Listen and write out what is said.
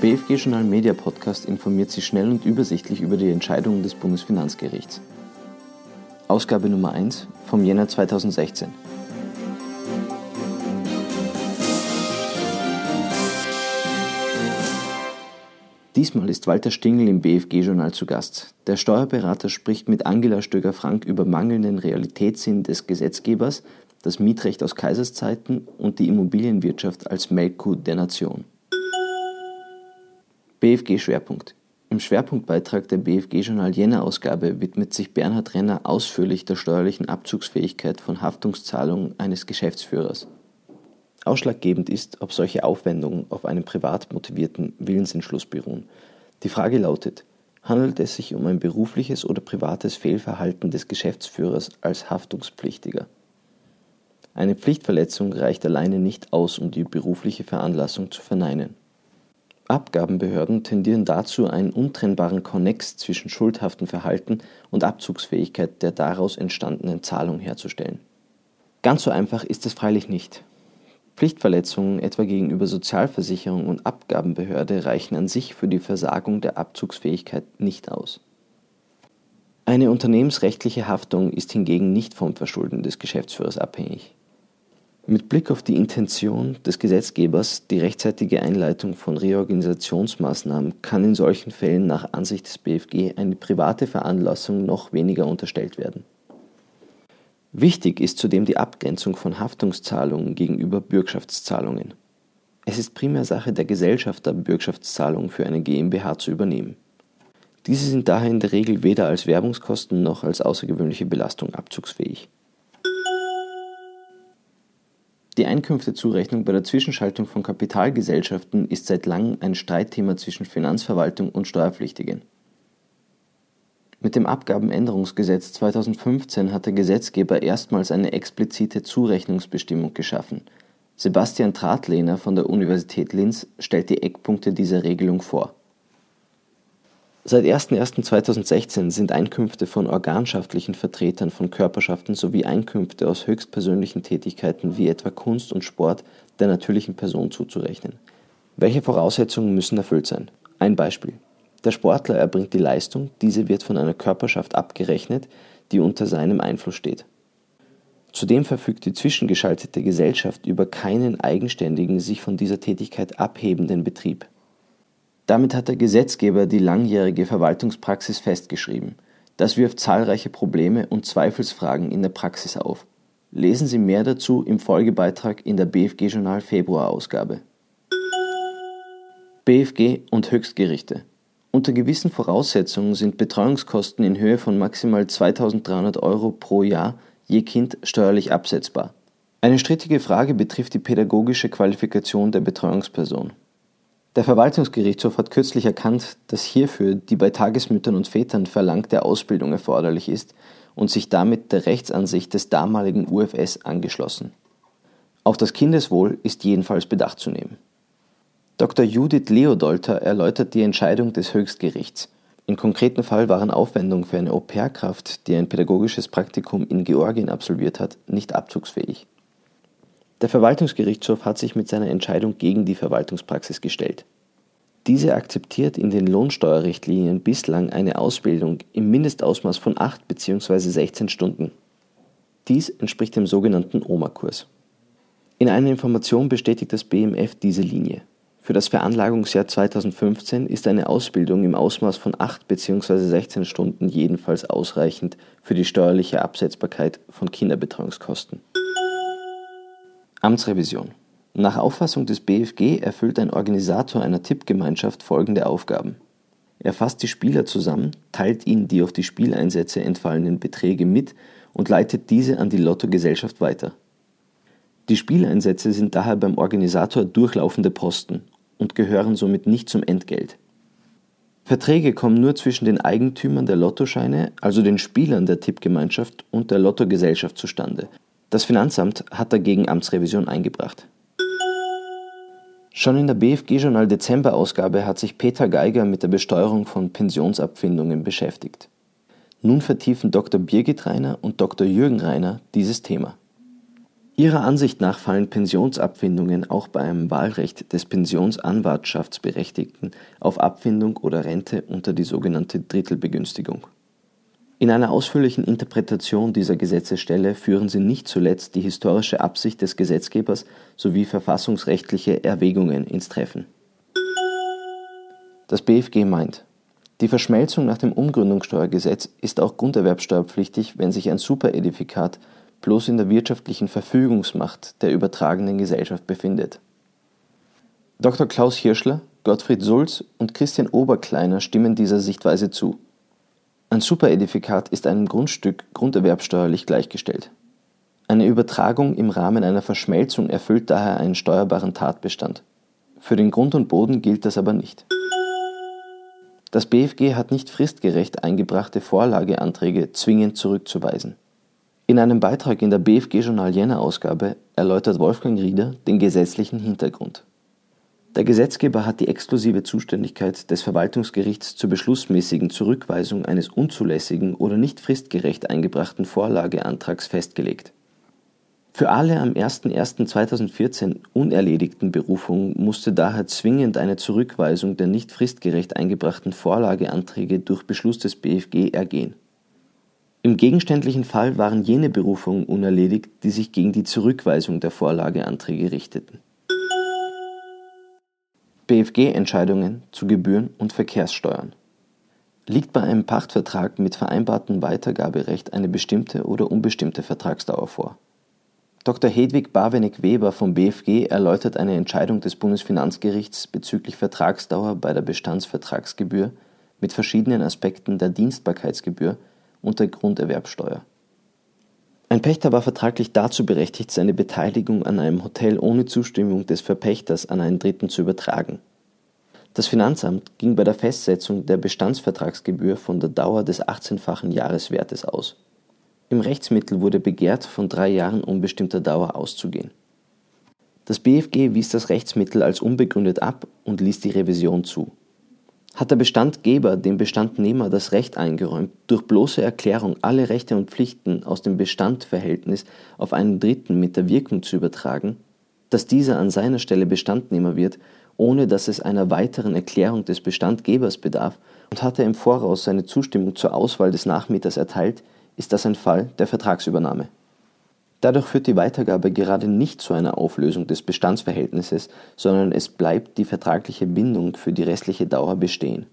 BFG Journal Media Podcast informiert Sie schnell und übersichtlich über die Entscheidungen des Bundesfinanzgerichts. Ausgabe Nummer 1 vom Jänner 2016. Diesmal ist Walter Stingel im BFG-Journal zu Gast. Der Steuerberater spricht mit Angela Stöger-Frank über mangelnden Realitätssinn des Gesetzgebers, das Mietrecht aus Kaiserszeiten und die Immobilienwirtschaft als Melkkuh der Nation. BFG-Schwerpunkt Im Schwerpunktbeitrag der BFG-Journal Jänner-Ausgabe widmet sich Bernhard Renner ausführlich der steuerlichen Abzugsfähigkeit von Haftungszahlungen eines Geschäftsführers. Ausschlaggebend ist, ob solche Aufwendungen auf einem privat motivierten Willensentschluss beruhen. Die Frage lautet, handelt es sich um ein berufliches oder privates Fehlverhalten des Geschäftsführers als Haftungspflichtiger? Eine Pflichtverletzung reicht alleine nicht aus, um die berufliche Veranlassung zu verneinen. Abgabenbehörden tendieren dazu, einen untrennbaren Konnex zwischen schuldhaftem Verhalten und Abzugsfähigkeit der daraus entstandenen Zahlung herzustellen. Ganz so einfach ist es freilich nicht. Pflichtverletzungen etwa gegenüber Sozialversicherung und Abgabenbehörde reichen an sich für die Versagung der Abzugsfähigkeit nicht aus. Eine unternehmensrechtliche Haftung ist hingegen nicht vom Verschulden des Geschäftsführers abhängig. Mit Blick auf die Intention des Gesetzgebers, die rechtzeitige Einleitung von Reorganisationsmaßnahmen, kann in solchen Fällen nach Ansicht des BFG eine private Veranlassung noch weniger unterstellt werden. Wichtig ist zudem die Abgrenzung von Haftungszahlungen gegenüber Bürgschaftszahlungen. Es ist primär Sache der Gesellschafter, Bürgschaftszahlungen für eine GmbH zu übernehmen. Diese sind daher in der Regel weder als Werbungskosten noch als außergewöhnliche Belastung abzugsfähig. Die Einkünftezurechnung bei der Zwischenschaltung von Kapitalgesellschaften ist seit langem ein Streitthema zwischen Finanzverwaltung und Steuerpflichtigen. Mit dem Abgabenänderungsgesetz 2015 hat der Gesetzgeber erstmals eine explizite Zurechnungsbestimmung geschaffen. Sebastian Tratlehner von der Universität Linz stellt die Eckpunkte dieser Regelung vor. Seit 01.01.2016 sind Einkünfte von organschaftlichen Vertretern von Körperschaften sowie Einkünfte aus höchstpersönlichen Tätigkeiten wie etwa Kunst und Sport der natürlichen Person zuzurechnen. Welche Voraussetzungen müssen erfüllt sein? Ein Beispiel der Sportler erbringt die Leistung, diese wird von einer Körperschaft abgerechnet, die unter seinem Einfluss steht. Zudem verfügt die zwischengeschaltete Gesellschaft über keinen eigenständigen, sich von dieser Tätigkeit abhebenden Betrieb. Damit hat der Gesetzgeber die langjährige Verwaltungspraxis festgeschrieben. Das wirft zahlreiche Probleme und Zweifelsfragen in der Praxis auf. Lesen Sie mehr dazu im Folgebeitrag in der BFG Journal Februar Ausgabe. BFG und Höchstgerichte unter gewissen Voraussetzungen sind Betreuungskosten in Höhe von maximal 2.300 Euro pro Jahr je Kind steuerlich absetzbar. Eine strittige Frage betrifft die pädagogische Qualifikation der Betreuungsperson. Der Verwaltungsgerichtshof hat kürzlich erkannt, dass hierfür die bei Tagesmüttern und Vätern verlangte Ausbildung erforderlich ist und sich damit der Rechtsansicht des damaligen UFS angeschlossen. Auf das Kindeswohl ist jedenfalls Bedacht zu nehmen Dr. Judith Leodolter erläutert die Entscheidung des Höchstgerichts. Im konkreten Fall waren Aufwendungen für eine Au-pair-Kraft, die ein pädagogisches Praktikum in Georgien absolviert hat, nicht abzugsfähig. Der Verwaltungsgerichtshof hat sich mit seiner Entscheidung gegen die Verwaltungspraxis gestellt. Diese akzeptiert in den Lohnsteuerrichtlinien bislang eine Ausbildung im Mindestausmaß von 8 bzw. 16 Stunden. Dies entspricht dem sogenannten OMA-Kurs. In einer Information bestätigt das BMF diese Linie. Für das Veranlagungsjahr 2015 ist eine Ausbildung im Ausmaß von 8 bzw. 16 Stunden jedenfalls ausreichend für die steuerliche Absetzbarkeit von Kinderbetreuungskosten. Amtsrevision Nach Auffassung des BFG erfüllt ein Organisator einer Tippgemeinschaft folgende Aufgaben. Er fasst die Spieler zusammen, teilt ihnen die auf die Spieleinsätze entfallenen Beträge mit und leitet diese an die Lottogesellschaft weiter. Die Spieleinsätze sind daher beim Organisator durchlaufende Posten und gehören somit nicht zum Entgelt. Verträge kommen nur zwischen den Eigentümern der Lottoscheine, also den Spielern der Tippgemeinschaft und der Lottogesellschaft zustande. Das Finanzamt hat dagegen Amtsrevision eingebracht. Schon in der BFG-Journal Dezember-Ausgabe hat sich Peter Geiger mit der Besteuerung von Pensionsabfindungen beschäftigt. Nun vertiefen Dr. Birgit Reiner und Dr. Jürgen Reiner dieses Thema. Ihrer Ansicht nach fallen Pensionsabfindungen auch bei einem Wahlrecht des Pensionsanwartschaftsberechtigten auf Abfindung oder Rente unter die sogenannte Drittelbegünstigung. In einer ausführlichen Interpretation dieser Gesetzesstelle führen sie nicht zuletzt die historische Absicht des Gesetzgebers sowie verfassungsrechtliche Erwägungen ins Treffen. Das BFG meint, die Verschmelzung nach dem Umgründungssteuergesetz ist auch grunderwerbsteuerpflichtig, wenn sich ein Superedifikat bloß in der wirtschaftlichen Verfügungsmacht der übertragenen Gesellschaft befindet. Dr. Klaus Hirschler, Gottfried Sulz und Christian Oberkleiner stimmen dieser Sichtweise zu. Ein Superedifikat ist einem Grundstück grunderwerbsteuerlich gleichgestellt. Eine Übertragung im Rahmen einer Verschmelzung erfüllt daher einen steuerbaren Tatbestand. Für den Grund und Boden gilt das aber nicht. Das BFG hat nicht fristgerecht eingebrachte Vorlageanträge zwingend zurückzuweisen. In einem Beitrag in der BFG Journal Jänner Ausgabe erläutert Wolfgang Rieder den gesetzlichen Hintergrund. Der Gesetzgeber hat die exklusive Zuständigkeit des Verwaltungsgerichts zur beschlussmäßigen Zurückweisung eines unzulässigen oder nicht fristgerecht eingebrachten Vorlageantrags festgelegt. Für alle am 01.01.2014 unerledigten Berufungen musste daher zwingend eine Zurückweisung der nicht fristgerecht eingebrachten Vorlageanträge durch Beschluss des BFG ergehen im gegenständlichen Fall waren jene Berufungen unerledigt, die sich gegen die Zurückweisung der Vorlageanträge richteten. BFG-Entscheidungen zu Gebühren und Verkehrssteuern Liegt bei einem Pachtvertrag mit vereinbartem Weitergaberecht eine bestimmte oder unbestimmte Vertragsdauer vor? Dr. Hedwig Barwenig-Weber vom BFG erläutert eine Entscheidung des Bundesfinanzgerichts bezüglich Vertragsdauer bei der Bestandsvertragsgebühr mit verschiedenen Aspekten der Dienstbarkeitsgebühr und der Grunderwerbsteuer. Ein Pächter war vertraglich dazu berechtigt, seine Beteiligung an einem Hotel ohne Zustimmung des Verpächters an einen Dritten zu übertragen. Das Finanzamt ging bei der Festsetzung der Bestandsvertragsgebühr von der Dauer des 18-fachen Jahreswertes aus. Im Rechtsmittel wurde begehrt, von drei Jahren unbestimmter Dauer auszugehen. Das BFG wies das Rechtsmittel als unbegründet ab und ließ die Revision zu hat der Bestandgeber dem Bestandnehmer das Recht eingeräumt, durch bloße Erklärung alle Rechte und Pflichten aus dem Bestandverhältnis auf einen Dritten mit der Wirkung zu übertragen, dass dieser an seiner Stelle Bestandnehmer wird, ohne dass es einer weiteren Erklärung des Bestandgebers bedarf, und hat er im Voraus seine Zustimmung zur Auswahl des Nachmieters erteilt, ist das ein Fall der Vertragsübernahme. Dadurch führt die Weitergabe gerade nicht zu einer Auflösung des Bestandsverhältnisses, sondern es bleibt die vertragliche Bindung für die restliche Dauer bestehen